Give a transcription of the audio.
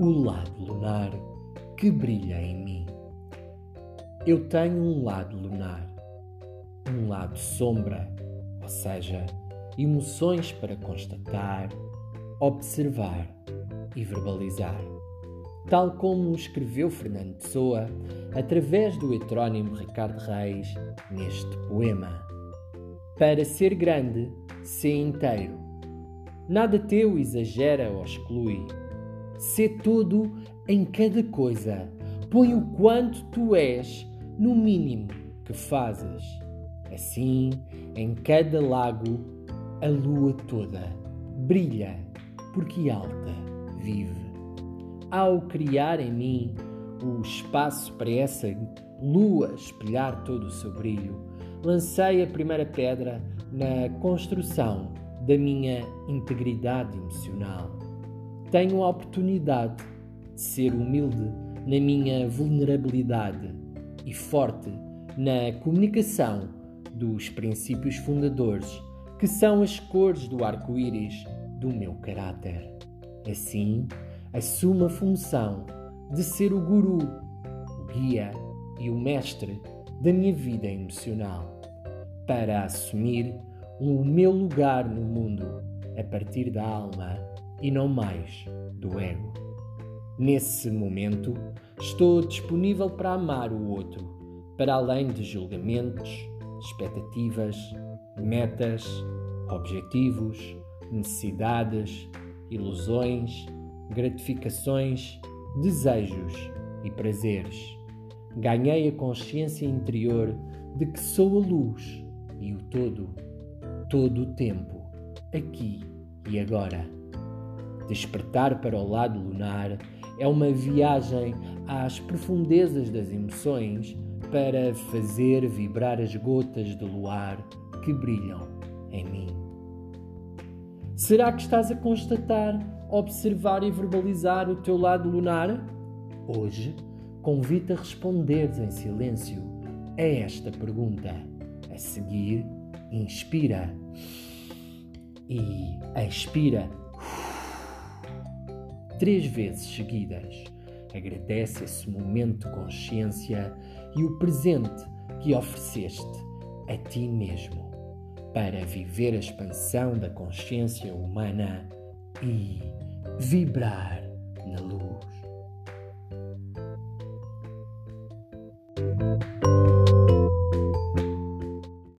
o lado lunar que brilha em mim. Eu tenho um lado lunar, um lado sombra, ou seja, emoções para constatar, observar e verbalizar. Tal como escreveu Fernando Pessoa através do heterónimo Ricardo Reis neste poema. Para ser grande, ser inteiro. Nada teu exagera ou exclui. Sê tudo em cada coisa. Põe o quanto tu és no mínimo que fazes. Assim, em cada lago, a lua toda brilha, porque alta vive. Ao criar em mim o espaço para essa lua espelhar todo o seu brilho, lancei a primeira pedra na construção da minha integridade emocional. Tenho a oportunidade de ser humilde na minha vulnerabilidade e forte na comunicação dos princípios fundadores, que são as cores do arco-íris do meu caráter. Assim, assumo a função de ser o guru, o guia e o mestre da minha vida emocional, para assumir o meu lugar no mundo a partir da alma e não mais do ego. Nesse momento, estou disponível para amar o outro, para além de julgamentos, expectativas, metas, objetivos, necessidades, ilusões, gratificações, desejos e prazeres. Ganhei a consciência interior de que sou a luz e o todo, todo o tempo, aqui e agora. Despertar para o lado lunar é uma viagem às profundezas das emoções para fazer vibrar as gotas de luar que brilham em mim. Será que estás a constatar, observar e verbalizar o teu lado lunar? Hoje, convido a responderes em silêncio a esta pergunta. A seguir, inspira e expira três vezes seguidas. Agradece esse momento de consciência e o presente que ofereceste a ti mesmo para viver a expansão da consciência humana e vibrar na luz.